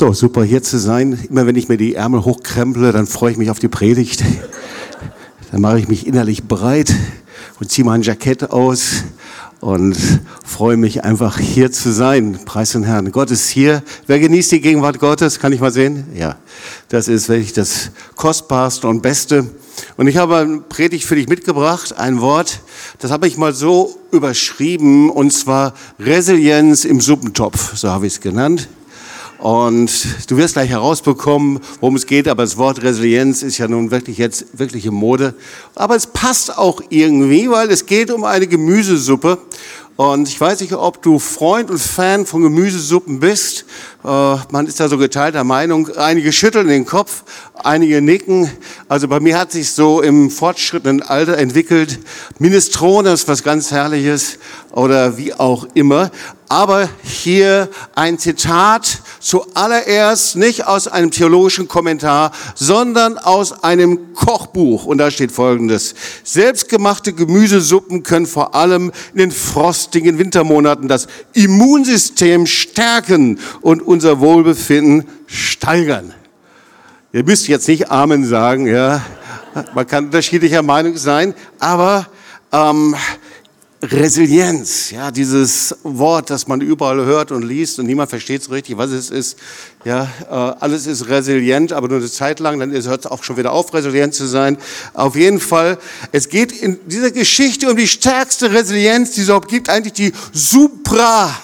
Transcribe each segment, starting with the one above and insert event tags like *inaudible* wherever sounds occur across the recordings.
So, super hier zu sein. Immer wenn ich mir die Ärmel hochkremple, dann freue ich mich auf die Predigt. Dann mache ich mich innerlich bereit und ziehe mein Jackett aus und freue mich einfach hier zu sein. Preis den Herrn. Gott ist hier. Wer genießt die Gegenwart Gottes? Kann ich mal sehen? Ja, das ist wirklich das Kostbarste und Beste. Und ich habe eine Predigt für dich mitgebracht, ein Wort, das habe ich mal so überschrieben, und zwar Resilienz im Suppentopf, so habe ich es genannt. Und du wirst gleich herausbekommen, worum es geht, aber das Wort Resilienz ist ja nun wirklich jetzt wirkliche Mode. Aber es passt auch irgendwie, weil es geht um eine Gemüsesuppe. Und ich weiß nicht, ob du Freund und Fan von Gemüsesuppen bist. Äh, man ist da so geteilter Meinung. Einige schütteln den Kopf, einige nicken. Also bei mir hat sich so im fortschrittenden Alter entwickelt. Minestrone ist was ganz Herrliches oder wie auch immer. Aber hier ein Zitat zuallererst nicht aus einem theologischen Kommentar, sondern aus einem Kochbuch. Und da steht Folgendes. Selbstgemachte Gemüsesuppen können vor allem in den frostigen Wintermonaten das Immunsystem stärken und unser Wohlbefinden steigern. Ihr müsst jetzt nicht Amen sagen, ja. Man kann unterschiedlicher Meinung sein, aber ähm, Resilienz, ja, dieses Wort, das man überall hört und liest und niemand versteht so richtig, was es ist. Ja, äh, alles ist resilient, aber nur eine Zeit lang, dann hört es auch schon wieder auf, resilient zu sein. Auf jeden Fall, es geht in dieser Geschichte um die stärkste Resilienz, die es überhaupt gibt, eigentlich die Supra.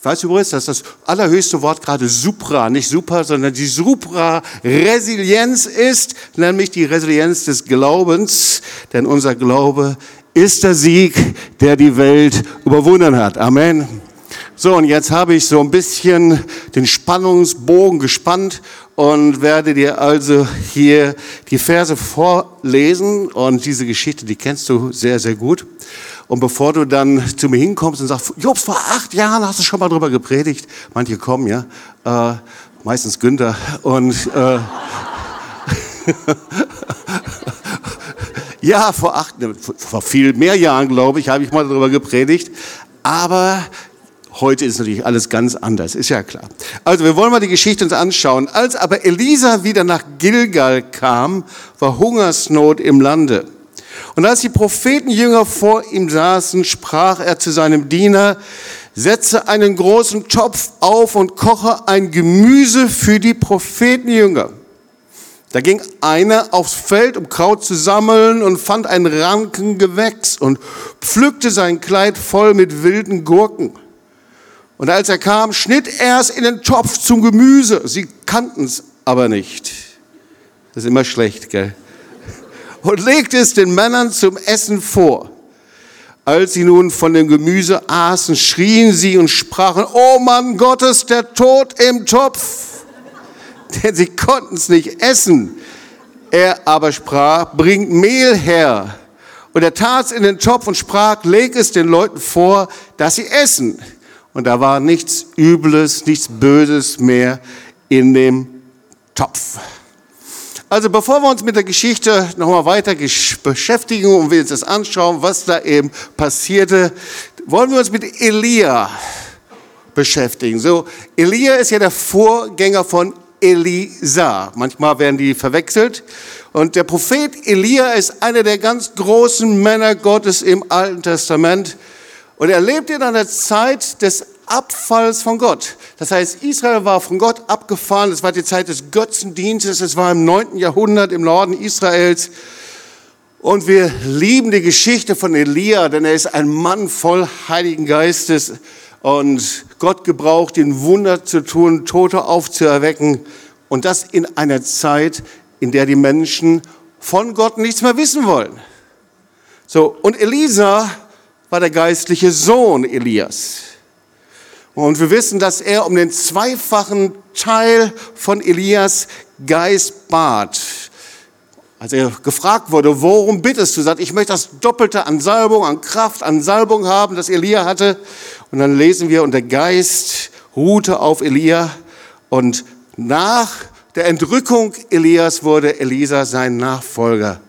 Ich weiß übrigens, dass das allerhöchste Wort gerade Supra, nicht Super, sondern die Supra-Resilienz ist, nämlich die Resilienz des Glaubens, denn unser Glaube ist der Sieg, der die Welt überwunden hat. Amen. So, und jetzt habe ich so ein bisschen den Spannungsbogen gespannt und werde dir also hier die Verse vorlesen. Und diese Geschichte, die kennst du sehr, sehr gut. Und bevor du dann zu mir hinkommst und sagst, Jobs, vor acht Jahren hast du schon mal drüber gepredigt. Manche kommen, ja. Äh, meistens Günther. Und äh, *laughs* Ja, vor acht, ne, vor viel mehr Jahren, glaube ich, habe ich mal darüber gepredigt. Aber heute ist natürlich alles ganz anders, ist ja klar. Also wir wollen mal die Geschichte uns anschauen. Als aber Elisa wieder nach Gilgal kam, war Hungersnot im Lande. Und als die Prophetenjünger vor ihm saßen, sprach er zu seinem Diener, setze einen großen Topf auf und koche ein Gemüse für die Prophetenjünger. Da ging einer aufs Feld, um Kraut zu sammeln und fand ein Rankengewächs und pflückte sein Kleid voll mit wilden Gurken. Und als er kam, schnitt er es in den Topf zum Gemüse. Sie kannten es aber nicht. Das ist immer schlecht, gell? Und legte es den Männern zum Essen vor. Als sie nun von dem Gemüse aßen, schrien sie und sprachen, Oh Mann Gottes, der Tod im Topf *laughs* denn sie konnten es nicht essen. Er aber sprach, bringt Mehl her. Und er tat es in den Topf und sprach, leg es den Leuten vor, dass sie essen. Und da war nichts Übles, nichts Böses mehr in dem Topf. Also bevor wir uns mit der Geschichte nochmal weiter beschäftigen und wir uns das anschauen, was da eben passierte, wollen wir uns mit Elia beschäftigen. So, Elia ist ja der Vorgänger von Elisa. Manchmal werden die verwechselt. Und der Prophet Elia ist einer der ganz großen Männer Gottes im Alten Testament. Und er lebt in einer Zeit des Abfalls von Gott. Das heißt, Israel war von Gott abgefahren. Es war die Zeit des Götzendienstes. Es war im 9. Jahrhundert im Norden Israels. Und wir lieben die Geschichte von Elia, denn er ist ein Mann voll Heiligen Geistes. Und Gott gebraucht ihn, Wunder zu tun, Tote aufzuerwecken. Und das in einer Zeit, in der die Menschen von Gott nichts mehr wissen wollen. So, und Elisa war der geistliche Sohn Elias. Und wir wissen, dass er um den zweifachen Teil von Elias Geist bat. Als er gefragt wurde, worum bittest du, sagt, ich möchte das Doppelte an Salbung, an Kraft, an Salbung haben, das Elia hatte. Und dann lesen wir, und der Geist ruhte auf Elia. Und nach der Entrückung Elias wurde Elisa sein Nachfolger.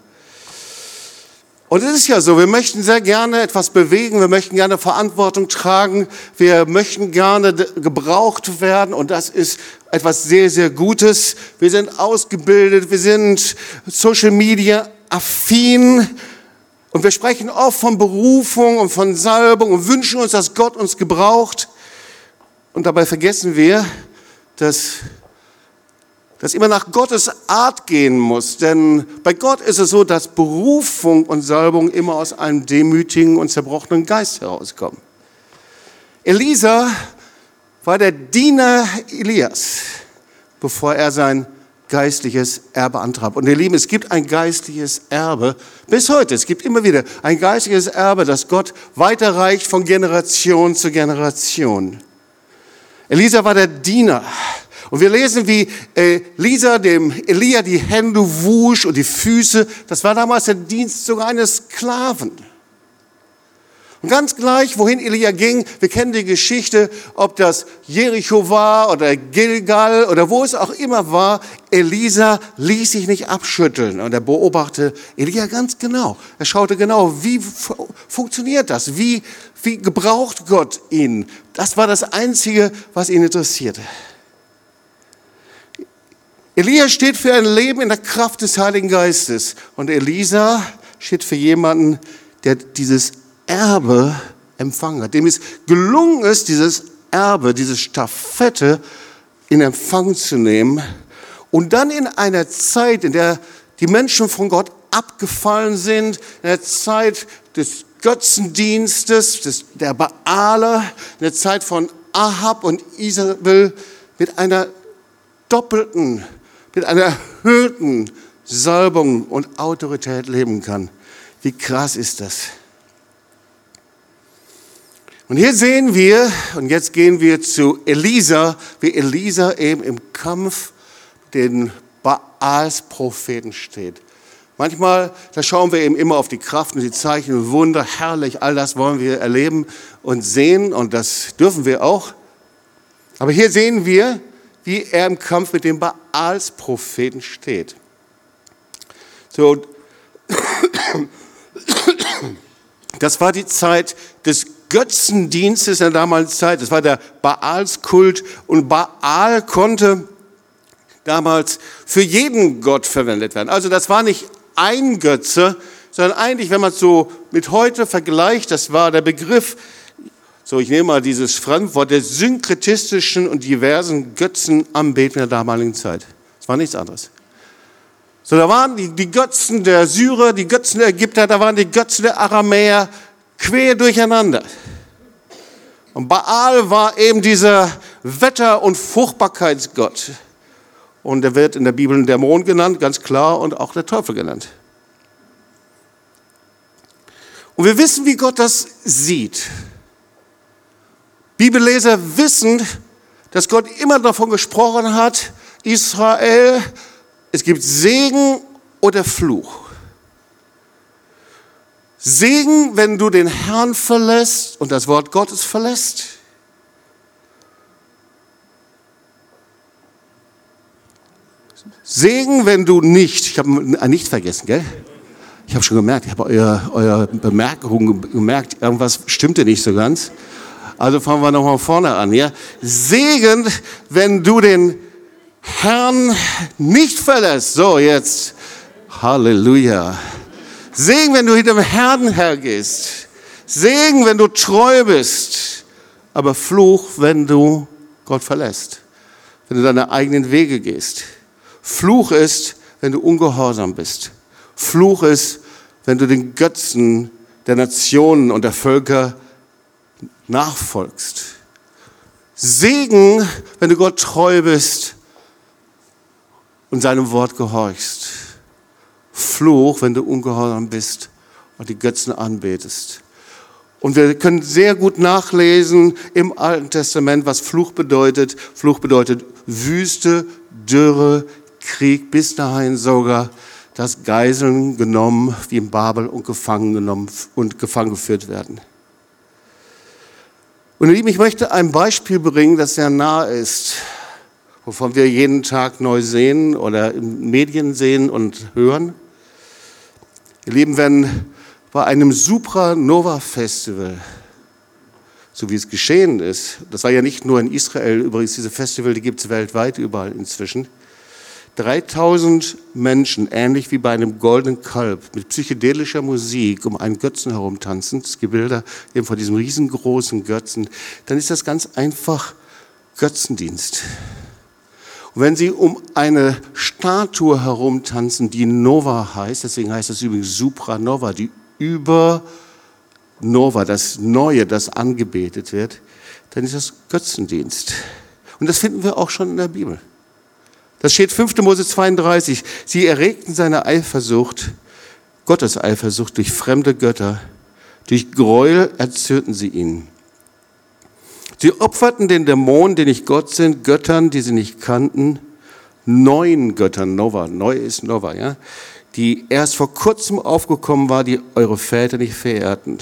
Und es ist ja so, wir möchten sehr gerne etwas bewegen, wir möchten gerne Verantwortung tragen, wir möchten gerne gebraucht werden und das ist etwas sehr, sehr Gutes. Wir sind ausgebildet, wir sind Social Media affin und wir sprechen oft von Berufung und von Salbung und wünschen uns, dass Gott uns gebraucht. Und dabei vergessen wir, dass das immer nach Gottes Art gehen muss. Denn bei Gott ist es so, dass Berufung und Salbung immer aus einem demütigen und zerbrochenen Geist herauskommen. Elisa war der Diener Elias, bevor er sein geistliches Erbe antreibt. Und ihr Lieben, es gibt ein geistliches Erbe bis heute. Es gibt immer wieder ein geistliches Erbe, das Gott weiterreicht von Generation zu Generation. Elisa war der Diener. Und wir lesen, wie Elisa dem Elia die Hände wusch und die Füße. Das war damals der Dienst sogar eines Sklaven. Und ganz gleich, wohin Elia ging, wir kennen die Geschichte, ob das Jericho war oder Gilgal oder wo es auch immer war, Elisa ließ sich nicht abschütteln und er beobachtete Elia ganz genau. Er schaute genau, wie funktioniert das? Wie, wie gebraucht Gott ihn? Das war das Einzige, was ihn interessierte. Elia steht für ein Leben in der Kraft des Heiligen Geistes. Und Elisa steht für jemanden, der dieses Erbe empfangen hat, dem es gelungen ist, dieses Erbe, diese Staffette in Empfang zu nehmen und dann in einer Zeit, in der die Menschen von Gott abgefallen sind, in der Zeit des Götzendienstes, des, der Baale, in der Zeit von Ahab und Isabel mit einer doppelten, mit einer erhöhten Salbung und Autorität leben kann. Wie krass ist das? Und hier sehen wir, und jetzt gehen wir zu Elisa, wie Elisa eben im Kampf den Baals Propheten steht. Manchmal, da schauen wir eben immer auf die Kraft und die Zeichen und Wunder, herrlich, all das wollen wir erleben und sehen und das dürfen wir auch. Aber hier sehen wir, wie er im Kampf mit dem Baals Propheten steht. So, *coughs* das war die Zeit des Götzendienstes in der damaligen Zeit. Das war der Baalskult und Baal konnte damals für jeden Gott verwendet werden. Also das war nicht ein Götze, sondern eigentlich, wenn man es so mit heute vergleicht, das war der Begriff, so ich nehme mal dieses Fremdwort, der synkretistischen und diversen Götzenanbetung der damaligen Zeit. Das war nichts anderes. So, da waren die, die Götzen der Syrer, die Götzen der Ägypter, da waren die Götzen der Aramäer, quer durcheinander. Und Baal war eben dieser Wetter- und Fruchtbarkeitsgott. Und er wird in der Bibel der Mond genannt, ganz klar, und auch der Teufel genannt. Und wir wissen, wie Gott das sieht. Bibelleser wissen, dass Gott immer davon gesprochen hat, Israel, es gibt Segen oder Fluch. Segen, wenn du den Herrn verlässt und das Wort Gottes verlässt. Segen, wenn du nicht, ich habe nicht vergessen, gell? Ich habe schon gemerkt, ich habe eure, eure Bemerkungen gemerkt, irgendwas stimmte nicht so ganz. Also fangen wir nochmal vorne an. Ja? Segen, wenn du den Herrn nicht verlässt. So, jetzt. Halleluja. Segen, wenn du hinter dem Herrn hergehst. Segen, wenn du treu bist. Aber Fluch, wenn du Gott verlässt. Wenn du deine eigenen Wege gehst. Fluch ist, wenn du ungehorsam bist. Fluch ist, wenn du den Götzen der Nationen und der Völker nachfolgst. Segen, wenn du Gott treu bist und seinem Wort gehorchst. Fluch, wenn du ungehorsam bist und die Götzen anbetest. Und wir können sehr gut nachlesen im Alten Testament, was Fluch bedeutet. Fluch bedeutet Wüste, Dürre, Krieg, bis dahin sogar das Geiseln genommen, wie in Babel und gefangen genommen und gefangen geführt werden. Und ihr Lieben, ich möchte ein Beispiel bringen, das sehr nah ist, wovon wir jeden Tag neu sehen oder in Medien sehen und hören. Ihr Lieben, wenn bei einem Supranova-Festival, so wie es geschehen ist, das war ja nicht nur in Israel, übrigens diese Festival, die gibt es weltweit überall inzwischen, 3000 Menschen, ähnlich wie bei einem goldenen Kalb, mit psychedelischer Musik um einen Götzen herumtanzen, das Gebilder eben vor diesem riesengroßen Götzen, dann ist das ganz einfach Götzendienst. Und wenn sie um eine Statue herumtanzen, die Nova heißt, deswegen heißt das übrigens Supranova, die über Nova, das Neue, das angebetet wird, dann ist das Götzendienst. Und das finden wir auch schon in der Bibel. Das steht 5. Mose 32. Sie erregten seine Eifersucht, Gottes Eifersucht durch fremde Götter. Durch Gräuel erzürnten sie ihn. Sie opferten den Dämonen, die nicht Gott sind, Göttern, die sie nicht kannten, neuen Göttern, Nova, neu ist Nova, ja, die erst vor kurzem aufgekommen war, die eure Väter nicht verehrten.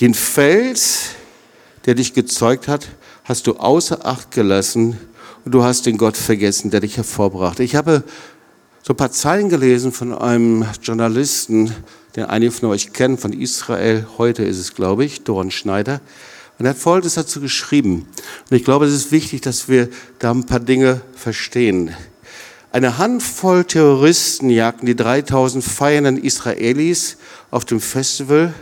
Den Fels, der dich gezeugt hat, hast du außer Acht gelassen und du hast den Gott vergessen, der dich hervorbrachte. Ich habe so ein paar Zeilen gelesen von einem Journalisten, den einige von euch kennen, von Israel. Heute ist es, glaube ich, Doran Schneider. Und er hat Folgendes dazu geschrieben. Und ich glaube, es ist wichtig, dass wir da ein paar Dinge verstehen. Eine Handvoll Terroristen jagten die 3000 feiernden Israelis auf dem Festival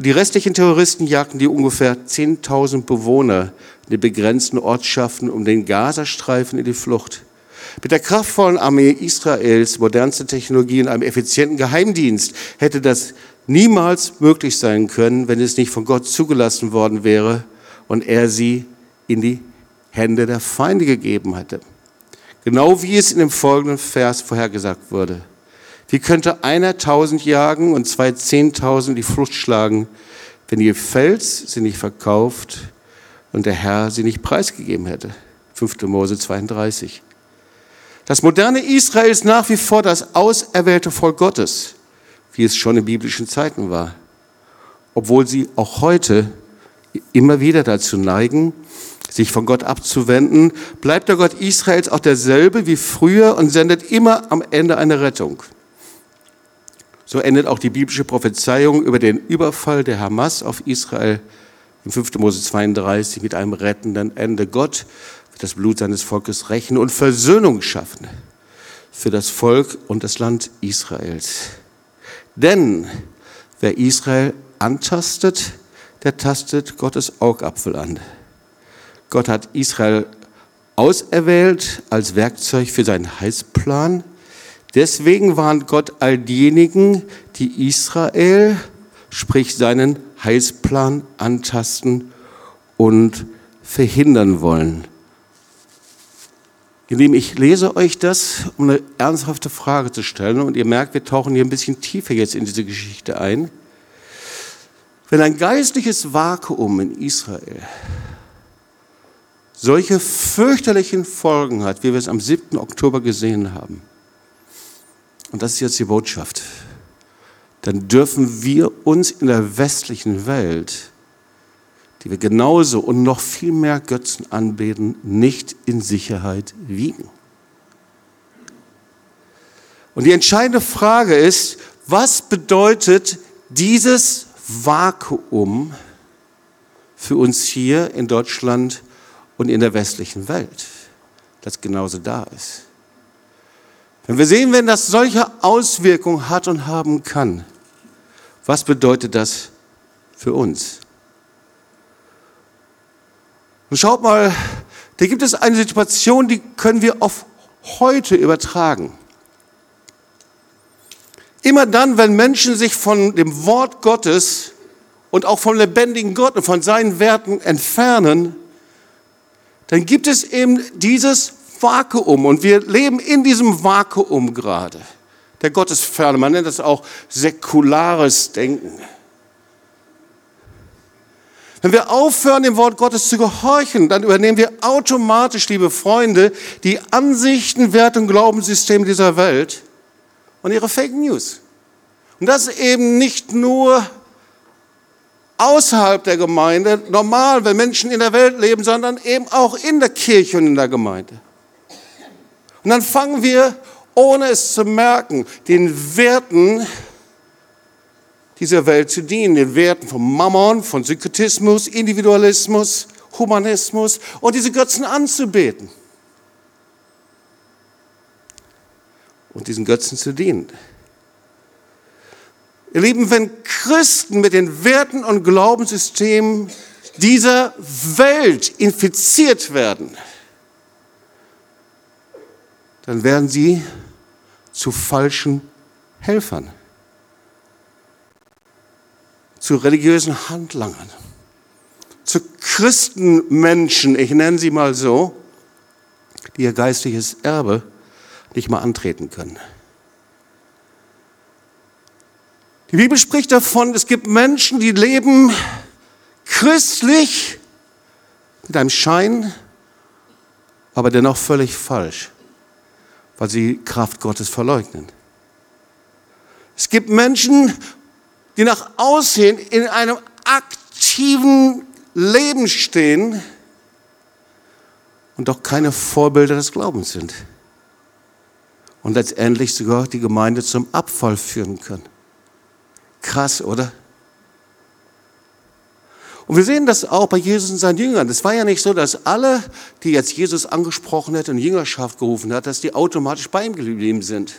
und die restlichen Terroristen jagten die ungefähr 10.000 Bewohner in den begrenzten Ortschaften um den Gazastreifen in die Flucht. Mit der kraftvollen Armee Israels, modernste Technologie und einem effizienten Geheimdienst hätte das niemals möglich sein können, wenn es nicht von Gott zugelassen worden wäre und er sie in die Hände der Feinde gegeben hätte. Genau wie es in dem folgenden Vers vorhergesagt wurde. Wie könnte einer tausend jagen und zwei zehntausend die Flucht schlagen, wenn ihr Fels sie nicht verkauft und der Herr sie nicht preisgegeben hätte? 5. Mose 32. Das moderne Israel ist nach wie vor das auserwählte Volk Gottes, wie es schon in biblischen Zeiten war. Obwohl sie auch heute immer wieder dazu neigen, sich von Gott abzuwenden, bleibt der Gott Israels auch derselbe wie früher und sendet immer am Ende eine Rettung. So endet auch die biblische Prophezeiung über den Überfall der Hamas auf Israel im 5. Mose 32 mit einem rettenden Ende. Gott wird das Blut seines Volkes rächen und Versöhnung schaffen für das Volk und das Land Israels. Denn wer Israel antastet, der tastet Gottes Augapfel an. Gott hat Israel auserwählt als Werkzeug für seinen Heilsplan Deswegen warnt Gott all diejenigen, die Israel, sprich seinen Heilsplan antasten und verhindern wollen. Ihr ich lese euch das, um eine ernsthafte Frage zu stellen. Und ihr merkt, wir tauchen hier ein bisschen tiefer jetzt in diese Geschichte ein. Wenn ein geistliches Vakuum in Israel solche fürchterlichen Folgen hat, wie wir es am 7. Oktober gesehen haben, und das ist jetzt die Botschaft, dann dürfen wir uns in der westlichen Welt, die wir genauso und noch viel mehr Götzen anbeten, nicht in Sicherheit wiegen. Und die entscheidende Frage ist, was bedeutet dieses Vakuum für uns hier in Deutschland und in der westlichen Welt, das genauso da ist? Wenn wir sehen, wenn das solche Auswirkungen hat und haben kann, was bedeutet das für uns? Und schaut mal, da gibt es eine Situation, die können wir auf heute übertragen. Immer dann, wenn Menschen sich von dem Wort Gottes und auch vom lebendigen Gott und von seinen Werten entfernen, dann gibt es eben dieses Vakuum und wir leben in diesem Vakuum gerade. Der Gottesferne, man nennt das auch säkulares Denken. Wenn wir aufhören, dem Wort Gottes zu gehorchen, dann übernehmen wir automatisch, liebe Freunde, die Ansichten, Werte und Glaubenssysteme dieser Welt und ihre Fake News. Und das eben nicht nur außerhalb der Gemeinde, normal, wenn Menschen in der Welt leben, sondern eben auch in der Kirche und in der Gemeinde. Und dann fangen wir, ohne es zu merken, den Werten, dieser Welt zu dienen, den Werten von Mammon, von Synkretismus, Individualismus, Humanismus und diese Götzen anzubeten. Und diesen Götzen zu dienen. Ihr Lieben, wenn Christen mit den Werten und Glaubenssystemen dieser Welt infiziert werden, dann werden sie zu falschen Helfern, zu religiösen Handlangern, zu Christenmenschen, ich nenne sie mal so, die ihr geistliches Erbe nicht mal antreten können. Die Bibel spricht davon, es gibt Menschen, die leben christlich mit einem Schein, aber dennoch völlig falsch, weil sie Kraft Gottes verleugnen. Es gibt Menschen, die nach Aussehen in einem aktiven Leben stehen und doch keine Vorbilder des Glaubens sind. Und letztendlich sogar die Gemeinde zum Abfall führen können. Krass, oder? Und wir sehen das auch bei Jesus und seinen Jüngern. Es war ja nicht so, dass alle, die jetzt Jesus angesprochen hat und Jüngerschaft gerufen hat, dass die automatisch bei ihm geblieben sind.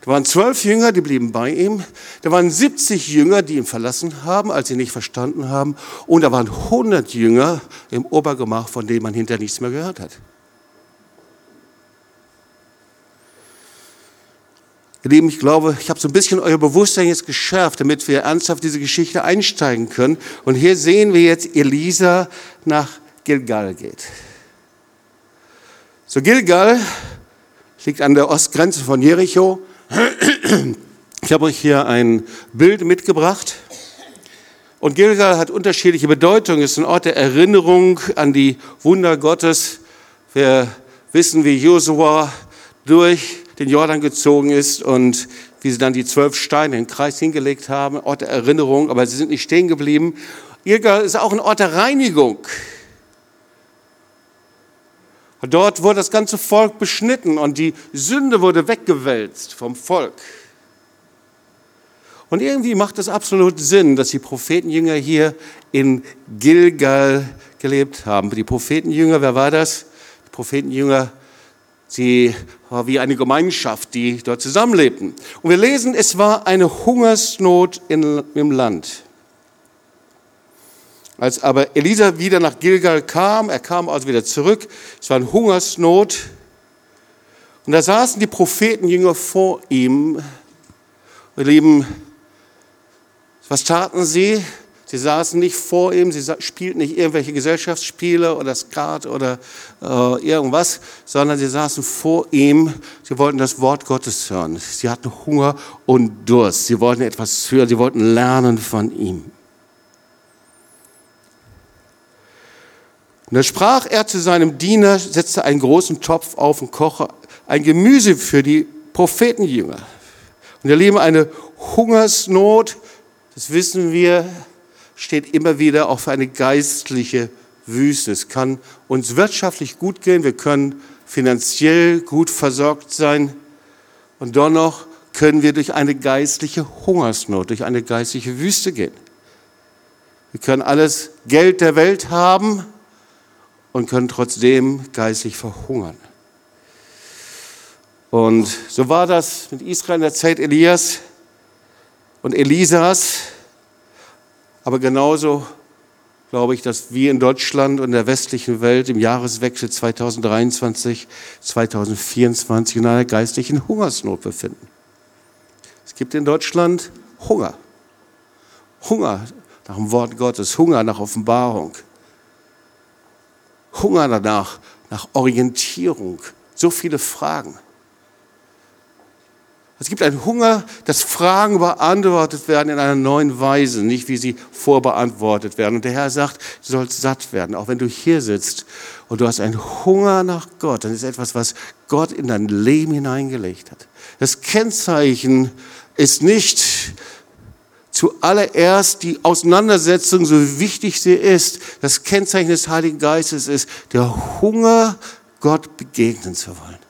Da waren zwölf Jünger, die blieben bei ihm. Da waren 70 Jünger, die ihn verlassen haben, als sie nicht verstanden haben. Und da waren 100 Jünger im Obergemach, von denen man hinterher nichts mehr gehört hat. Ihr Lieben, ich glaube, ich habe so ein bisschen euer Bewusstsein jetzt geschärft, damit wir ernsthaft diese Geschichte einsteigen können. Und hier sehen wir jetzt Elisa nach Gilgal geht. So, Gilgal liegt an der Ostgrenze von Jericho. Ich habe euch hier ein Bild mitgebracht. Und Gilgal hat unterschiedliche Bedeutungen. Es ist ein Ort der Erinnerung an die Wunder Gottes. Wir wissen, wie Josua durch den Jordan gezogen ist und wie sie dann die zwölf Steine in den Kreis hingelegt haben, Ort der Erinnerung, aber sie sind nicht stehen geblieben. Gilgal ist auch ein Ort der Reinigung. Und dort wurde das ganze Volk beschnitten und die Sünde wurde weggewälzt vom Volk. Und irgendwie macht es absolut Sinn, dass die Prophetenjünger hier in Gilgal gelebt haben. Die Prophetenjünger, wer war das? Die Prophetenjünger Sie war wie eine Gemeinschaft, die dort zusammenlebten. Und wir lesen, es war eine Hungersnot in, im Land. Als aber Elisa wieder nach Gilgal kam, er kam also wieder zurück, es war eine Hungersnot. Und da saßen die Prophetenjünger vor ihm. Ihr Lieben, was taten sie? Sie saßen nicht vor ihm, sie spielten nicht irgendwelche Gesellschaftsspiele oder Skat oder äh, irgendwas, sondern sie saßen vor ihm. Sie wollten das Wort Gottes hören. Sie hatten Hunger und Durst. Sie wollten etwas hören. Sie wollten lernen von ihm. Und da sprach er zu seinem Diener, setzte einen großen Topf auf und koche ein Gemüse für die Prophetenjünger. Und ihr Lieben, eine Hungersnot, das wissen wir, steht immer wieder auch für eine geistliche Wüste. Es kann uns wirtschaftlich gut gehen, wir können finanziell gut versorgt sein und dennoch können wir durch eine geistliche Hungersnot, durch eine geistliche Wüste gehen. Wir können alles Geld der Welt haben und können trotzdem geistlich verhungern. Und so war das mit Israel in der Zeit Elias und Elisas. Aber genauso glaube ich, dass wir in Deutschland und der westlichen Welt im Jahreswechsel 2023, 2024 in einer geistlichen Hungersnot befinden. Es gibt in Deutschland Hunger. Hunger nach dem Wort Gottes, Hunger nach Offenbarung, Hunger danach, nach Orientierung. So viele Fragen. Es gibt einen Hunger, dass Fragen beantwortet werden in einer neuen Weise, nicht wie sie vorbeantwortet werden. Und der Herr sagt, du sollst satt werden, auch wenn du hier sitzt und du hast einen Hunger nach Gott, dann ist etwas, was Gott in dein Leben hineingelegt hat. Das Kennzeichen ist nicht zuallererst die Auseinandersetzung, so wichtig sie ist. Das Kennzeichen des Heiligen Geistes ist der Hunger, Gott begegnen zu wollen.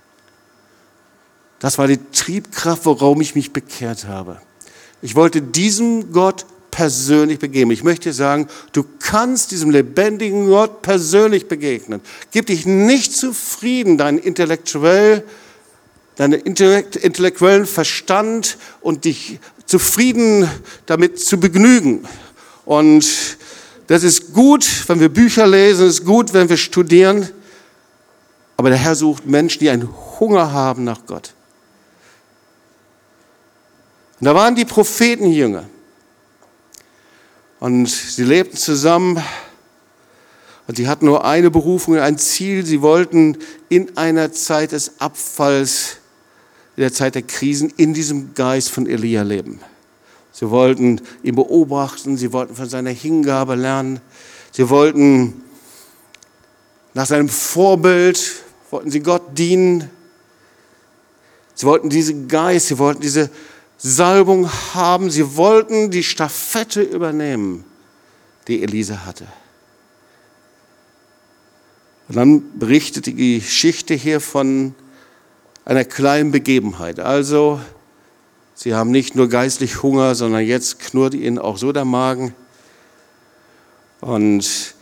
Das war die Triebkraft, worauf ich mich bekehrt habe. Ich wollte diesem Gott persönlich begegnen. Ich möchte sagen, du kannst diesem lebendigen Gott persönlich begegnen. Gib dich nicht zufrieden, dein intellektuell, deinen intellektuellen Verstand und dich zufrieden damit zu begnügen. Und das ist gut, wenn wir Bücher lesen, es ist gut, wenn wir studieren. Aber der Herr sucht Menschen, die einen Hunger haben nach Gott. Und da waren die Prophetenjünger. Und sie lebten zusammen und sie hatten nur eine Berufung, ein Ziel. Sie wollten in einer Zeit des Abfalls, in der Zeit der Krisen, in diesem Geist von Elia leben. Sie wollten ihn beobachten, sie wollten von seiner Hingabe lernen, sie wollten nach seinem Vorbild, wollten sie Gott dienen. Sie wollten diesen Geist, sie wollten diese Salbung haben. Sie wollten die Staffette übernehmen, die Elisa hatte. Und dann berichtet die Geschichte hier von einer kleinen Begebenheit. Also, sie haben nicht nur geistlich Hunger, sondern jetzt knurrt ihnen auch so der Magen. Und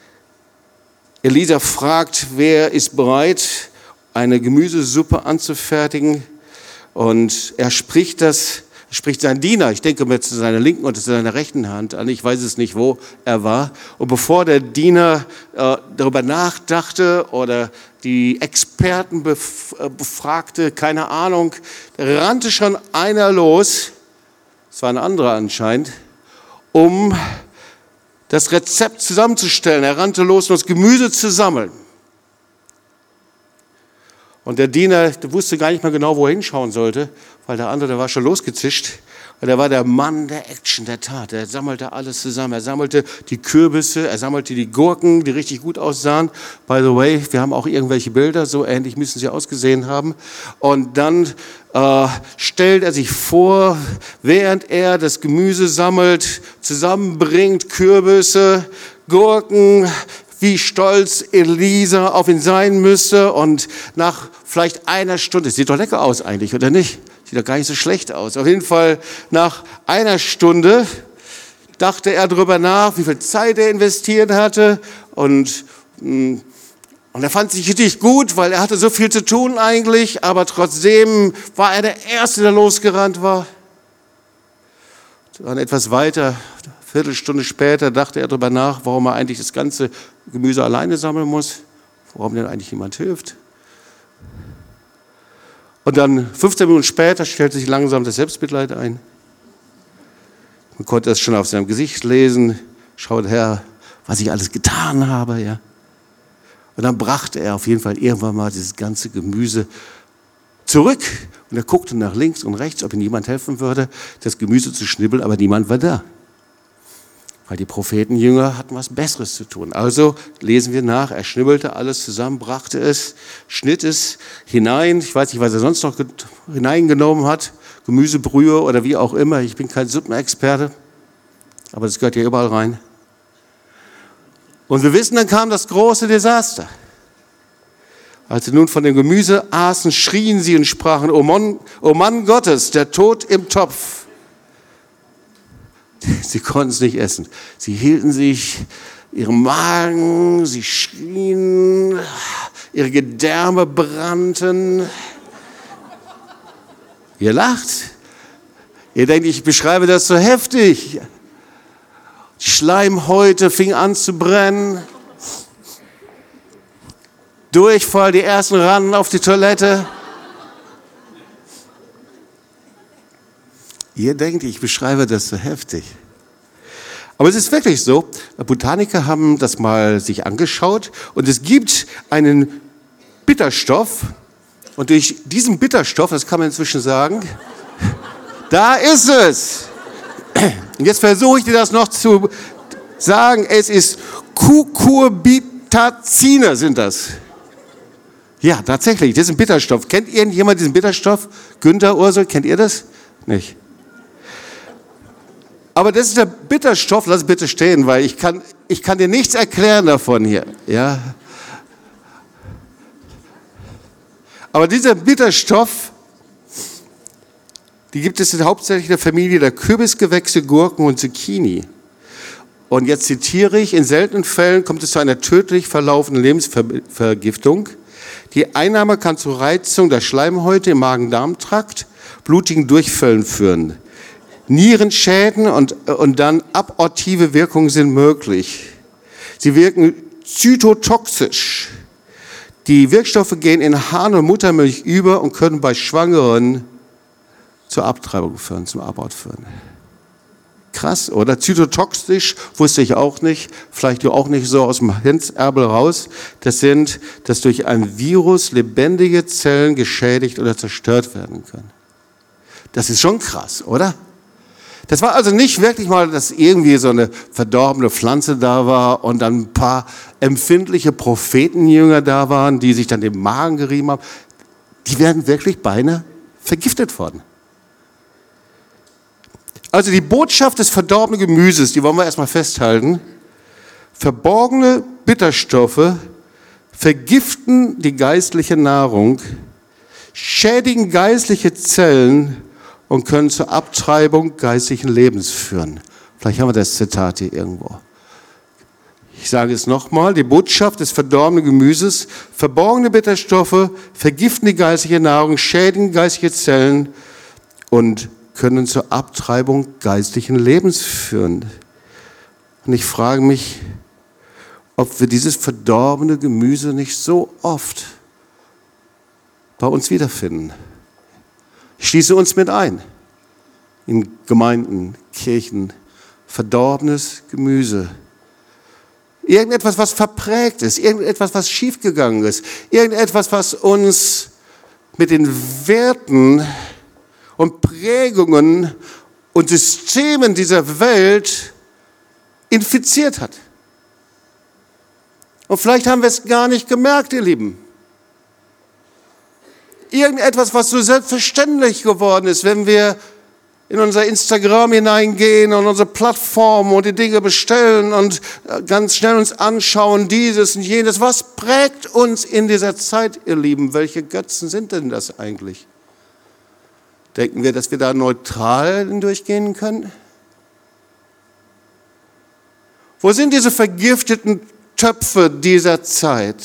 Elisa fragt, wer ist bereit, eine Gemüsesuppe anzufertigen? Und er spricht das spricht sein Diener, ich denke mir zu seiner linken und zu seiner rechten Hand an, ich weiß es nicht, wo er war. Und bevor der Diener äh, darüber nachdachte oder die Experten bef äh, befragte, keine Ahnung, rannte schon einer los, es war ein anderer anscheinend, um das Rezept zusammenzustellen. Er rannte los, um das Gemüse zu sammeln. Und der Diener der wusste gar nicht mehr genau, wo er hinschauen sollte, weil der andere, der war schon losgezischt. Und er war der Mann der Action, der Tat. Er sammelte alles zusammen. Er sammelte die Kürbisse, er sammelte die Gurken, die richtig gut aussahen. By the way, wir haben auch irgendwelche Bilder, so ähnlich müssen sie ausgesehen haben. Und dann äh, stellt er sich vor, während er das Gemüse sammelt, zusammenbringt, Kürbisse, Gurken, wie stolz Elisa auf ihn sein müsse. Und nach vielleicht einer Stunde, sieht doch lecker aus eigentlich, oder nicht? Sieht doch gar nicht so schlecht aus. Auf jeden Fall nach einer Stunde dachte er darüber nach, wie viel Zeit er investiert hatte. Und, mm, und er fand sich richtig gut, weil er hatte so viel zu tun eigentlich. Aber trotzdem war er der Erste, der losgerannt war. Dann etwas weiter, Viertelstunde später dachte er darüber nach, warum er eigentlich das ganze Gemüse alleine sammeln muss, warum denn eigentlich jemand hilft. Und dann 15 Minuten später stellte sich langsam das Selbstmitleid ein. Man konnte es schon auf seinem Gesicht lesen. Schaut her, was ich alles getan habe. Ja. Und dann brachte er auf jeden Fall irgendwann mal dieses ganze Gemüse zurück. Und er guckte nach links und rechts, ob ihm jemand helfen würde, das Gemüse zu schnibbeln, aber niemand war da weil die Prophetenjünger hatten was Besseres zu tun. Also lesen wir nach, er schnibbelte alles zusammen, brachte es, schnitt es hinein, ich weiß nicht, was er sonst noch hineingenommen hat, Gemüsebrühe oder wie auch immer, ich bin kein Suppenexperte, aber das gehört ja überall rein. Und wir wissen, dann kam das große Desaster. Als sie nun von dem Gemüse aßen, schrien sie und sprachen, O Mann, o Mann Gottes, der Tod im Topf. *laughs* Sie konnten es nicht essen. Sie hielten sich ihrem Magen, sie schrien, ihre Gedärme brannten. Ihr lacht. Ihr denkt, ich beschreibe das so heftig. Die Schleimhäute fing an zu brennen. Durchfall, die ersten rannen auf die Toilette. Ihr denkt, ich beschreibe das so heftig. Aber es ist wirklich so. Botaniker haben das mal sich angeschaut und es gibt einen Bitterstoff und durch diesen Bitterstoff, das kann man inzwischen sagen, *laughs* da ist es. Und jetzt versuche ich dir das noch zu sagen. Es ist Cucurbitazine sind das. Ja, tatsächlich, das ist ein Bitterstoff. Kennt irgendjemand diesen Bitterstoff? Günther, Ursel, kennt ihr das? Nicht. Aber das ist der Bitterstoff, lass bitte stehen, weil ich kann, ich kann dir nichts erklären davon hier. Ja? Aber dieser Bitterstoff Die gibt es hauptsächlich in der Familie der Kürbisgewächse, Gurken und Zucchini. Und jetzt zitiere ich, in seltenen Fällen kommt es zu einer tödlich verlaufenden Lebensvergiftung. Die Einnahme kann zu Reizung der Schleimhäute im Magen-Darm-Trakt, blutigen Durchfällen führen. Nierenschäden und, und dann abortive Wirkungen sind möglich. Sie wirken zytotoxisch. Die Wirkstoffe gehen in Harn und Muttermilch über und können bei Schwangeren zur Abtreibung führen, zum Abort führen. Krass, oder? Zytotoxisch wusste ich auch nicht, vielleicht du auch nicht so aus dem Hänserbel raus. Das sind, dass durch ein Virus lebendige Zellen geschädigt oder zerstört werden können. Das ist schon krass, oder? Das war also nicht wirklich mal, dass irgendwie so eine verdorbene Pflanze da war und dann ein paar empfindliche Prophetenjünger da waren, die sich dann den Magen gerieben haben. Die werden wirklich beinahe vergiftet worden. Also die Botschaft des verdorbenen Gemüses, die wollen wir erstmal festhalten. Verborgene Bitterstoffe vergiften die geistliche Nahrung, schädigen geistliche Zellen und können zur Abtreibung geistlichen Lebens führen. Vielleicht haben wir das Zitat hier irgendwo. Ich sage es nochmal, die Botschaft des verdorbenen Gemüses, verborgene Bitterstoffe vergiften die geistliche Nahrung, schädigen geistliche Zellen und können zur Abtreibung geistlichen Lebens führen. Und ich frage mich, ob wir dieses verdorbene Gemüse nicht so oft bei uns wiederfinden. Schließe uns mit ein. In Gemeinden, Kirchen, verdorbenes Gemüse. Irgendetwas, was verprägt ist, irgendetwas, was schiefgegangen ist, irgendetwas, was uns mit den Werten und Prägungen und Systemen dieser Welt infiziert hat. Und vielleicht haben wir es gar nicht gemerkt, ihr Lieben. Irgendetwas, was so selbstverständlich geworden ist, wenn wir in unser Instagram hineingehen und unsere Plattform und die Dinge bestellen und äh, ganz schnell uns anschauen, dieses und jenes. Was prägt uns in dieser Zeit, ihr Lieben? Welche Götzen sind denn das eigentlich? Denken wir, dass wir da neutral durchgehen können? Wo sind diese vergifteten Töpfe dieser Zeit?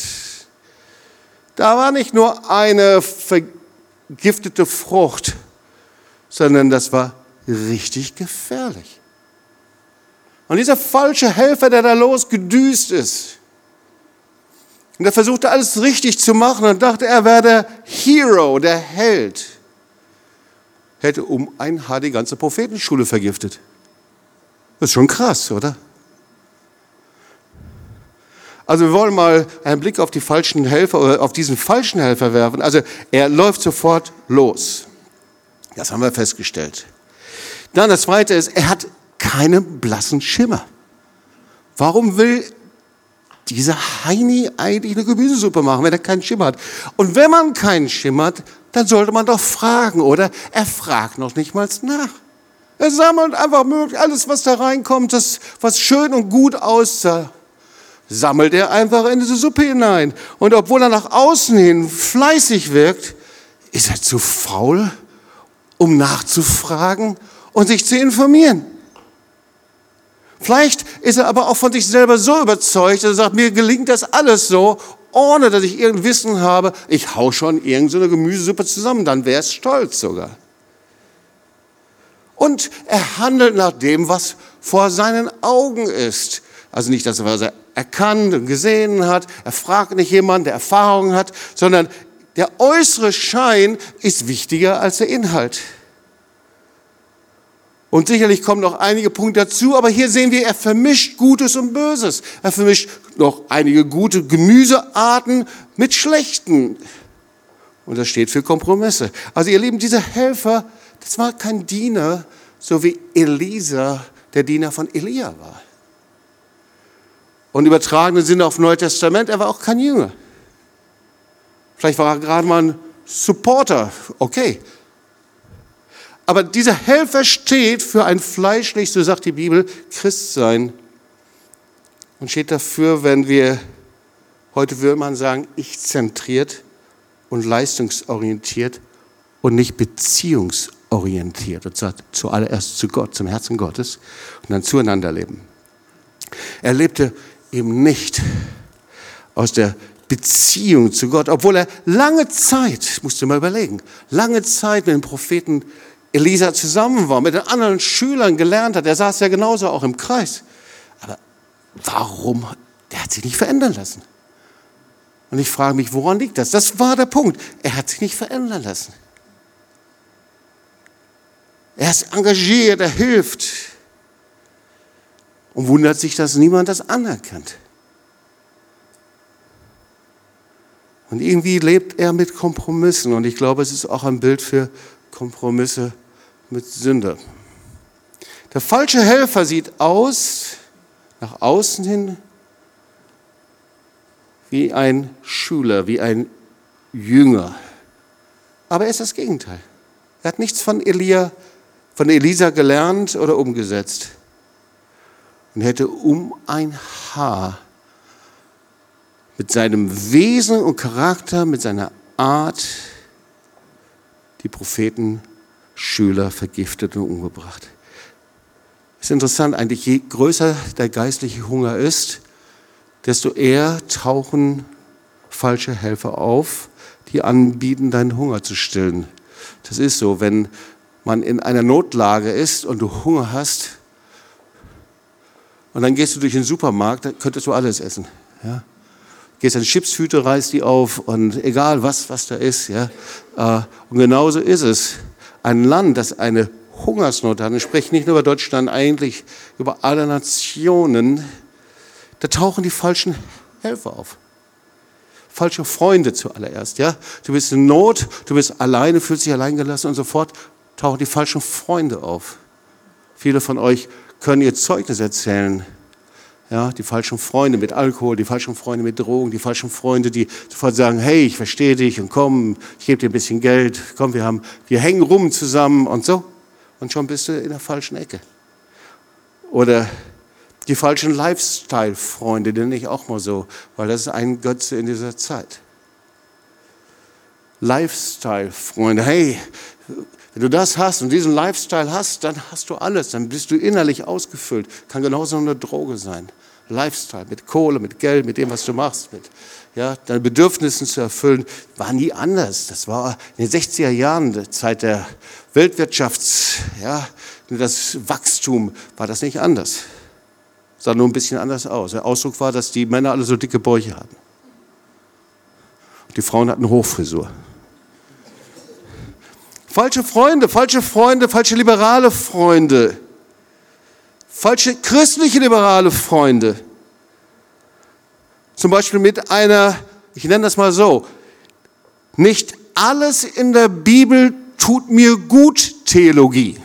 Da war nicht nur eine vergiftete Frucht, sondern das war richtig gefährlich. Und dieser falsche Helfer, der da losgedüst ist, und er versuchte alles richtig zu machen und dachte, er wäre der Hero, der Held hätte um ein Haar die ganze Prophetenschule vergiftet. Das ist schon krass, oder? Also wir wollen mal einen Blick auf die falschen Helfer oder auf diesen falschen Helfer werfen. Also er läuft sofort los. Das haben wir festgestellt. Dann das zweite ist, er hat keinen blassen Schimmer. Warum will dieser Heini eigentlich eine Gemüsesuppe machen, wenn er keinen Schimmer hat? Und wenn man keinen Schimmer hat, dann sollte man doch fragen, oder? Er fragt noch nicht mal nach. Er sammelt einfach möglich alles, was da reinkommt, das, was schön und gut aussah, sammelt er einfach in diese Suppe hinein. Und obwohl er nach außen hin fleißig wirkt, ist er zu faul, um nachzufragen und sich zu informieren. Vielleicht ist er aber auch von sich selber so überzeugt, dass er sagt, mir gelingt das alles so ohne dass ich irgendein Wissen habe, ich hau schon irgendeine Gemüsesuppe zusammen, dann wäre es stolz sogar. Und er handelt nach dem, was vor seinen Augen ist. Also nicht das, was er erkannt und gesehen hat. Er fragt nicht jemanden, der Erfahrung hat, sondern der äußere Schein ist wichtiger als der Inhalt. Und sicherlich kommen noch einige Punkte dazu, aber hier sehen wir, er vermischt Gutes und Böses. Er vermischt noch einige gute Gemüsearten mit schlechten. Und das steht für Kompromisse. Also ihr Lieben, dieser Helfer, das war kein Diener, so wie Elisa der Diener von Elia war. Und übertragenen Sinne auf Neue Testament, er war auch kein Jünger. Vielleicht war er gerade mal ein Supporter, okay. Aber dieser Helfer steht für ein fleischlich, so sagt die Bibel, Christsein. Und steht dafür, wenn wir, heute würde man sagen, ich-zentriert und leistungsorientiert und nicht beziehungsorientiert orientiert. Und zwar zuallererst zu Gott, zum Herzen Gottes und dann zueinander leben. Er lebte eben nicht aus der Beziehung zu Gott, obwohl er lange Zeit, musst du mal überlegen, lange Zeit mit dem Propheten Elisa zusammen war, mit den anderen Schülern gelernt hat. Er saß ja genauso auch im Kreis. Aber warum? Der hat sich nicht verändern lassen. Und ich frage mich, woran liegt das? Das war der Punkt. Er hat sich nicht verändern lassen. Er ist engagiert, er hilft. Und wundert sich, dass niemand das anerkennt. Und irgendwie lebt er mit Kompromissen. Und ich glaube, es ist auch ein Bild für Kompromisse mit Sünde. Der falsche Helfer sieht aus, nach außen hin, wie ein Schüler, wie ein Jünger. Aber er ist das Gegenteil. Er hat nichts von Elia, von Elisa gelernt oder umgesetzt. Und hätte um ein Haar mit seinem Wesen und Charakter, mit seiner Art die Propheten Schüler vergiftet und umgebracht. Es ist interessant, eigentlich je größer der geistliche Hunger ist, desto eher tauchen falsche Helfer auf, die anbieten, deinen Hunger zu stillen. Das ist so, wenn man in einer Notlage ist und du Hunger hast und dann gehst du durch den Supermarkt, dann könntest du alles essen. Ja? Gehst an Chipshüte, reißt die auf und egal was, was da ist. Ja? Äh, und genauso ist es ein Land, das eine Hungersnot hat, ich spreche nicht nur über Deutschland, eigentlich über alle Nationen, da tauchen die falschen Helfer auf. Falsche Freunde zuallererst, ja. Du bist in Not, du bist alleine, fühlst dich alleingelassen und sofort tauchen die falschen Freunde auf. Viele von euch können ihr Zeugnis erzählen. Ja, die falschen Freunde mit Alkohol, die falschen Freunde mit Drogen, die falschen Freunde, die sofort sagen, hey, ich verstehe dich und komm, ich gebe dir ein bisschen Geld, komm, wir, haben, wir hängen rum zusammen und so. Und schon bist du in der falschen Ecke. Oder die falschen Lifestyle-Freunde, die nenne ich auch mal so, weil das ist ein Götze in dieser Zeit. Lifestyle-Freunde, hey, wenn du das hast und diesen Lifestyle hast, dann hast du alles, dann bist du innerlich ausgefüllt. Kann genauso eine Droge sein. Lifestyle, mit Kohle, mit Geld, mit dem, was du machst, mit ja, deine Bedürfnissen zu erfüllen, war nie anders. Das war in den 60er Jahren, der Zeit der Weltwirtschafts, ja, das Wachstum, war das nicht anders. Sah nur ein bisschen anders aus. Der Ausdruck war, dass die Männer alle so dicke Bäuche hatten. Und die Frauen hatten Hochfrisur. Falsche Freunde, falsche Freunde, falsche liberale Freunde, falsche christliche liberale Freunde. Zum Beispiel mit einer, ich nenne das mal so, nicht alles in der Bibel tut mir gut Theologie.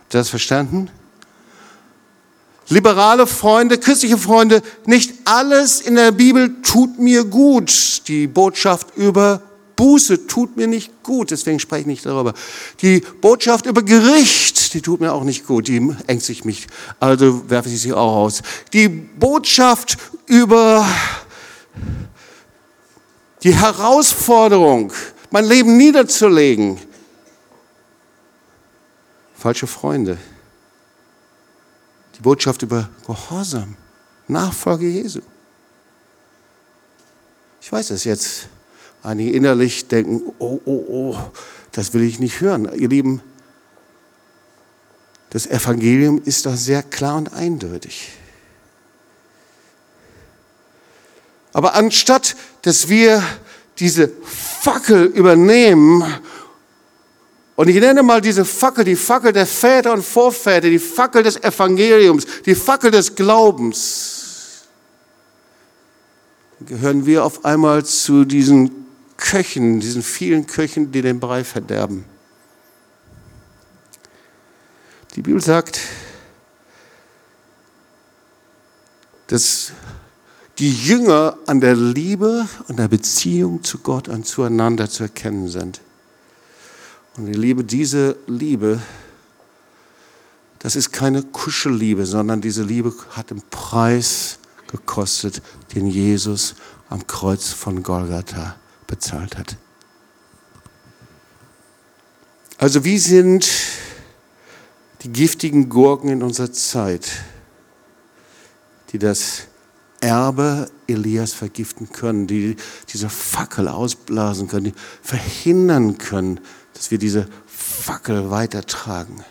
Habt ihr das verstanden? Liberale Freunde, christliche Freunde, nicht alles in der Bibel tut mir gut. Die Botschaft über Buße tut mir nicht gut, deswegen spreche ich nicht darüber. Die Botschaft über Gericht, die tut mir auch nicht gut, die ängstigt mich, also werfe ich sie auch aus. Die Botschaft über die Herausforderung, mein Leben niederzulegen. Falsche Freunde. Die Botschaft über Gehorsam, Nachfolge Jesu. Ich weiß es jetzt einige innerlich denken, oh, oh, oh, das will ich nicht hören. Ihr Lieben, das Evangelium ist doch sehr klar und eindeutig. Aber anstatt, dass wir diese Fackel übernehmen, und ich nenne mal diese Fackel, die Fackel der Väter und Vorväter, die Fackel des Evangeliums, die Fackel des Glaubens, gehören wir auf einmal zu diesen Köchen, diesen vielen Köchen, die den Brei verderben. Die Bibel sagt, dass die Jünger an der Liebe und der Beziehung zu Gott und zueinander zu erkennen sind. Und ich liebe diese Liebe, das ist keine Kuschelliebe, sondern diese Liebe hat den Preis gekostet, den Jesus am Kreuz von Golgatha bezahlt hat. Also wie sind die giftigen Gurken in unserer Zeit, die das Erbe Elias vergiften können, die diese Fackel ausblasen können, die verhindern können, dass wir diese Fackel weitertragen.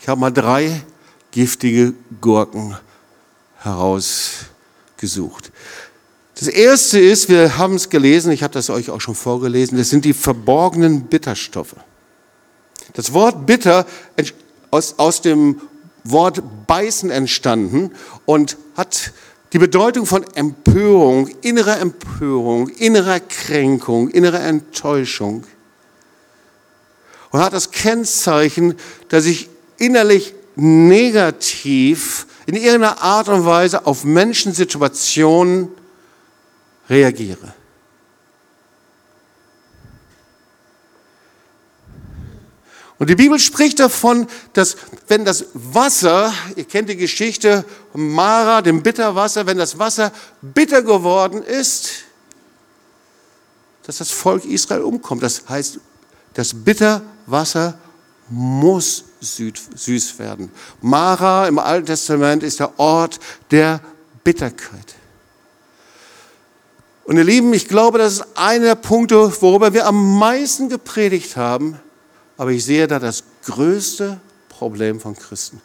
Ich habe mal drei giftige Gurken herausgesucht. Das erste ist, wir haben es gelesen, ich habe das euch auch schon vorgelesen, das sind die verborgenen Bitterstoffe. Das Wort bitter aus, aus dem Wort beißen entstanden und hat die Bedeutung von Empörung, innerer Empörung, innerer Kränkung, innerer Enttäuschung. Und hat das Kennzeichen, dass ich innerlich negativ in irgendeiner Art und Weise auf Menschensituationen reagiere. Und die Bibel spricht davon, dass wenn das Wasser, ihr kennt die Geschichte Mara, dem Bitterwasser, wenn das Wasser bitter geworden ist, dass das Volk Israel umkommt. Das heißt, das Bitterwasser muss süß werden. Mara im Alten Testament ist der Ort der Bitterkeit. Und ihr Lieben, ich glaube, das ist einer der Punkte, worüber wir am meisten gepredigt haben. Aber ich sehe da das größte Problem von Christen,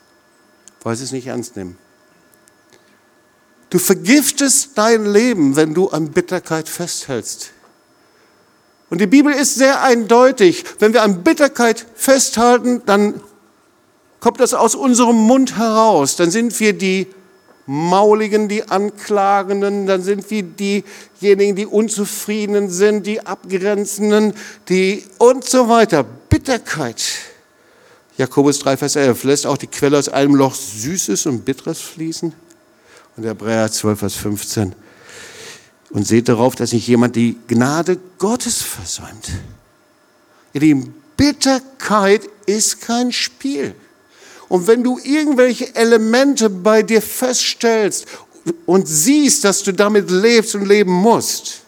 weil sie es nicht ernst nehmen. Du vergiftest dein Leben, wenn du an Bitterkeit festhältst. Und die Bibel ist sehr eindeutig. Wenn wir an Bitterkeit festhalten, dann kommt das aus unserem Mund heraus. Dann sind wir die Mauligen, die Anklagenden, dann sind wir diejenigen, die Unzufriedenen sind, die Abgrenzenden, die und so weiter. Bitterkeit. Jakobus 3, Vers 11 lässt auch die Quelle aus einem Loch Süßes und Bitteres fließen. Und Hebräer 12, Vers 15. Und seht darauf, dass nicht jemand die Gnade Gottes versäumt. Ihr Lieben, Bitterkeit ist kein Spiel. Und wenn du irgendwelche Elemente bei dir feststellst und siehst, dass du damit lebst und leben musst,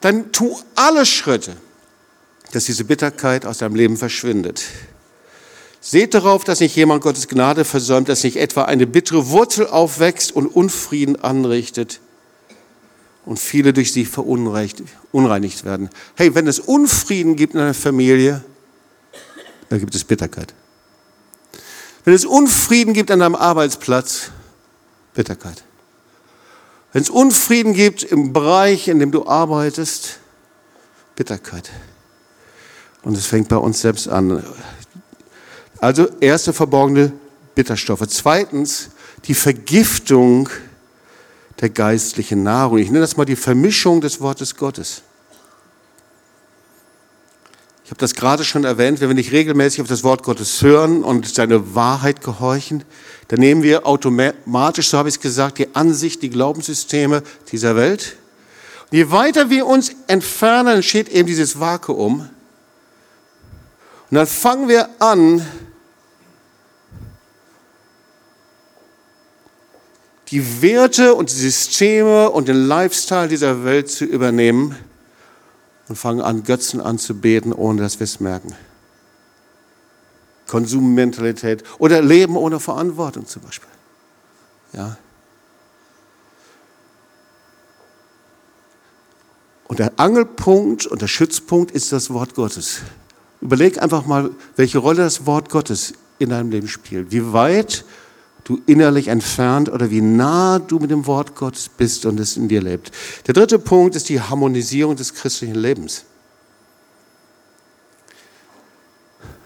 dann tu alle Schritte, dass diese Bitterkeit aus deinem Leben verschwindet. Seht darauf, dass nicht jemand Gottes Gnade versäumt, dass nicht etwa eine bittere Wurzel aufwächst und Unfrieden anrichtet und viele durch sie verunreinigt werden. Hey, wenn es Unfrieden gibt in einer Familie, da gibt es Bitterkeit. Wenn es Unfrieden gibt an deinem Arbeitsplatz, Bitterkeit. Wenn es Unfrieden gibt im Bereich, in dem du arbeitest, Bitterkeit. Und es fängt bei uns selbst an. Also erste verborgene Bitterstoffe. Zweitens die Vergiftung der geistlichen Nahrung. Ich nenne das mal die Vermischung des Wortes Gottes. Ich habe das gerade schon erwähnt, wenn wir nicht regelmäßig auf das Wort Gottes hören und seine Wahrheit gehorchen, dann nehmen wir automatisch, so habe ich es gesagt, die Ansicht, die Glaubenssysteme dieser Welt. Und je weiter wir uns entfernen, entsteht eben dieses Vakuum. Und dann fangen wir an, die Werte und die Systeme und den Lifestyle dieser Welt zu übernehmen und fangen an, Götzen anzubeten, ohne dass wir es merken. Konsummentalität oder Leben ohne Verantwortung zum Beispiel. Ja. Und der Angelpunkt und der Schützpunkt ist das Wort Gottes. Überleg einfach mal, welche Rolle das Wort Gottes in deinem Leben spielt. Wie weit du innerlich entfernt oder wie nah du mit dem Wort Gottes bist und es in dir lebt. Der dritte Punkt ist die Harmonisierung des christlichen Lebens.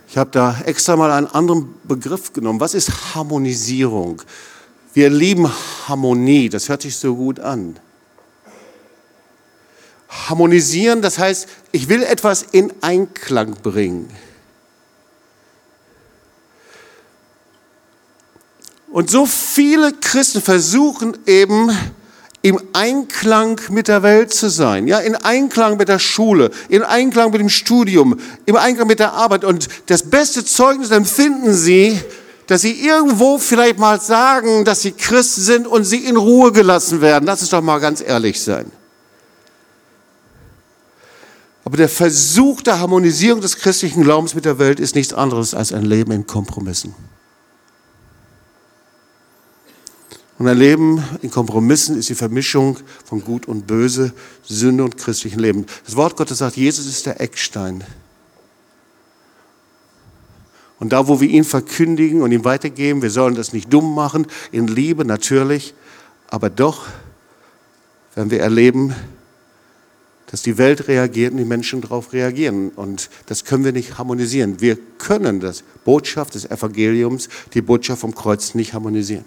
Ich habe da extra mal einen anderen Begriff genommen. Was ist Harmonisierung? Wir lieben Harmonie, das hört sich so gut an. Harmonisieren, das heißt, ich will etwas in Einklang bringen. Und so viele Christen versuchen eben im Einklang mit der Welt zu sein, ja, in Einklang mit der Schule, in Einklang mit dem Studium, im Einklang mit der Arbeit. Und das beste Zeugnis empfinden sie, dass sie irgendwo vielleicht mal sagen, dass sie Christen sind und sie in Ruhe gelassen werden. Lass es doch mal ganz ehrlich sein. Aber der Versuch der Harmonisierung des christlichen Glaubens mit der Welt ist nichts anderes als ein Leben in Kompromissen. Und ein Leben in Kompromissen ist die Vermischung von Gut und Böse, Sünde und christlichem Leben. Das Wort Gottes sagt, Jesus ist der Eckstein. Und da, wo wir ihn verkündigen und ihm weitergeben, wir sollen das nicht dumm machen, in Liebe natürlich, aber doch werden wir erleben, dass die Welt reagiert und die Menschen darauf reagieren. Und das können wir nicht harmonisieren. Wir können das Botschaft des Evangeliums, die Botschaft vom Kreuz nicht harmonisieren.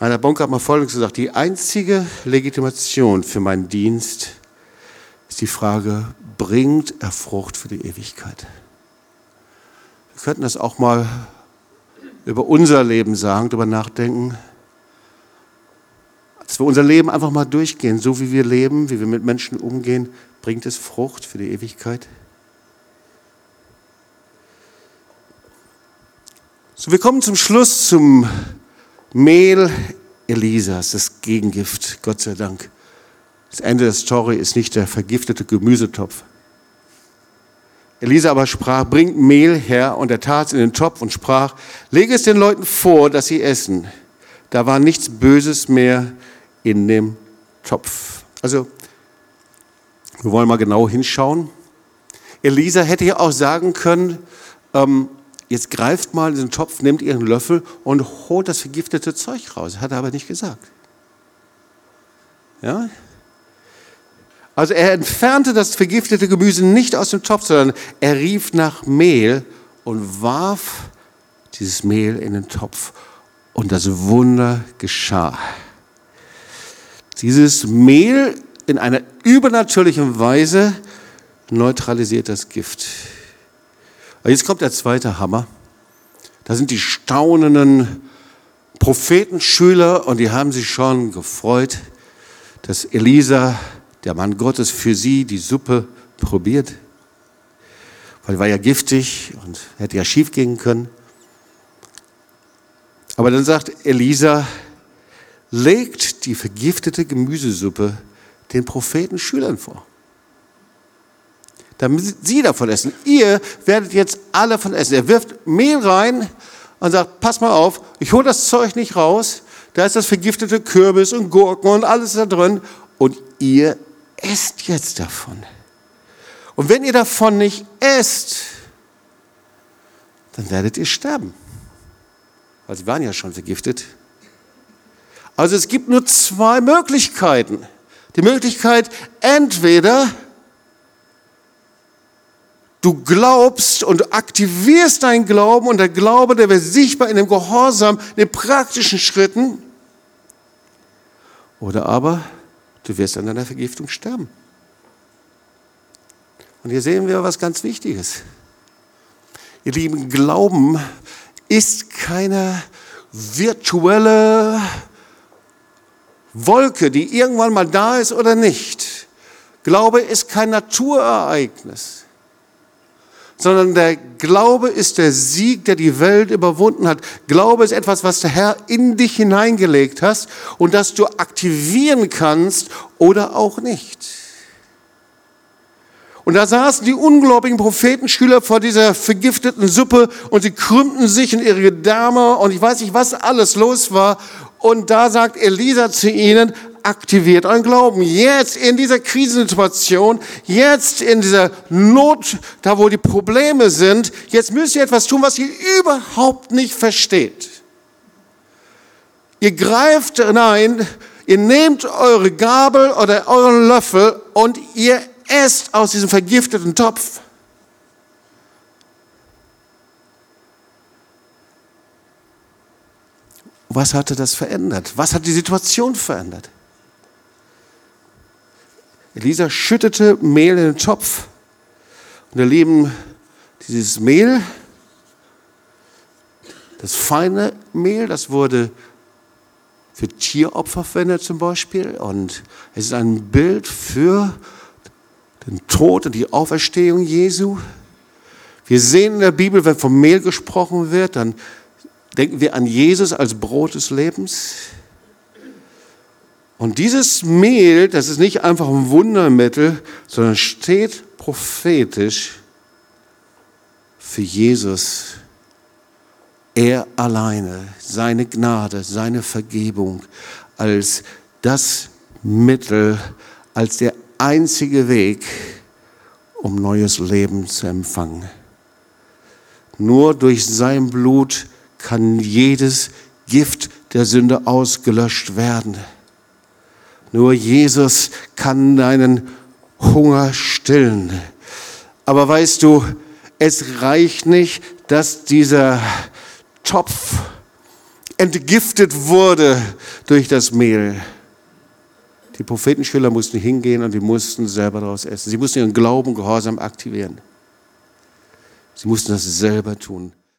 Rainer Bonk hat mal Folgendes gesagt, die einzige Legitimation für meinen Dienst ist die Frage, bringt er Frucht für die Ewigkeit? Wir könnten das auch mal über unser Leben sagen, darüber nachdenken, dass wir unser Leben einfach mal durchgehen, so wie wir leben, wie wir mit Menschen umgehen, bringt es Frucht für die Ewigkeit? So, wir kommen zum Schluss zum Mehl Elisas, das Gegengift, Gott sei Dank. Das Ende der Story ist nicht der vergiftete Gemüsetopf. Elisa aber sprach, bringt Mehl her, und er tat es in den Topf und sprach, lege es den Leuten vor, dass sie essen. Da war nichts Böses mehr in dem Topf. Also, wir wollen mal genau hinschauen. Elisa hätte ja auch sagen können, ähm, jetzt greift mal in den Topf, nehmt ihren Löffel und holt das vergiftete Zeug raus. Hat er aber nicht gesagt. Ja? Also er entfernte das vergiftete Gemüse nicht aus dem Topf, sondern er rief nach Mehl und warf dieses Mehl in den Topf. Und das Wunder geschah. Dieses Mehl in einer übernatürlichen Weise neutralisiert das Gift. Jetzt kommt der zweite Hammer. Da sind die staunenden Prophetenschüler und die haben sich schon gefreut, dass Elisa, der Mann Gottes, für sie die Suppe probiert. Weil die war ja giftig und hätte ja schief gehen können. Aber dann sagt Elisa, legt die vergiftete Gemüsesuppe den Prophetenschülern vor damit sie davon essen. Ihr werdet jetzt alle davon essen. Er wirft Mehl rein und sagt, pass mal auf, ich hole das Zeug nicht raus, da ist das vergiftete Kürbis und Gurken und alles da drin und ihr esst jetzt davon. Und wenn ihr davon nicht esst, dann werdet ihr sterben. Weil sie waren ja schon vergiftet. Also es gibt nur zwei Möglichkeiten. Die Möglichkeit, entweder Du glaubst und aktivierst deinen Glauben und der Glaube, der wird sichtbar in dem Gehorsam, in den praktischen Schritten. Oder aber du wirst an deiner Vergiftung sterben. Und hier sehen wir was ganz Wichtiges. Ihr lieben, Glauben ist keine virtuelle Wolke, die irgendwann mal da ist oder nicht. Glaube ist kein Naturereignis sondern der Glaube ist der Sieg, der die Welt überwunden hat. Glaube ist etwas, was der Herr in dich hineingelegt hast und das du aktivieren kannst oder auch nicht. Und da saßen die ungläubigen Prophetenschüler vor dieser vergifteten Suppe und sie krümmten sich in ihre Gedärme und ich weiß nicht, was alles los war. Und da sagt Elisa zu ihnen, aktiviert euren Glauben. Jetzt in dieser Krisensituation, jetzt in dieser Not, da wo die Probleme sind, jetzt müsst ihr etwas tun, was ihr überhaupt nicht versteht. Ihr greift hinein, ihr nehmt eure Gabel oder euren Löffel und ihr esst aus diesem vergifteten Topf. Was hatte das verändert? Was hat die Situation verändert? Elisa schüttete Mehl in den Topf. Und ihr Lieben, dieses Mehl, das feine Mehl, das wurde für Tieropfer verwendet zum Beispiel. Und es ist ein Bild für den Tod und die Auferstehung Jesu. Wir sehen in der Bibel, wenn vom Mehl gesprochen wird, dann denken wir an Jesus als Brot des Lebens. Und dieses Mehl, das ist nicht einfach ein Wundermittel, sondern steht prophetisch für Jesus. Er alleine, seine Gnade, seine Vergebung als das Mittel, als der einzige Weg, um neues Leben zu empfangen. Nur durch sein Blut kann jedes Gift der Sünde ausgelöscht werden. Nur Jesus kann deinen Hunger stillen. Aber weißt du, es reicht nicht, dass dieser Topf entgiftet wurde durch das Mehl. Die Prophetenschüler mussten hingehen und die mussten selber daraus essen. Sie mussten ihren Glauben Gehorsam aktivieren. Sie mussten das selber tun.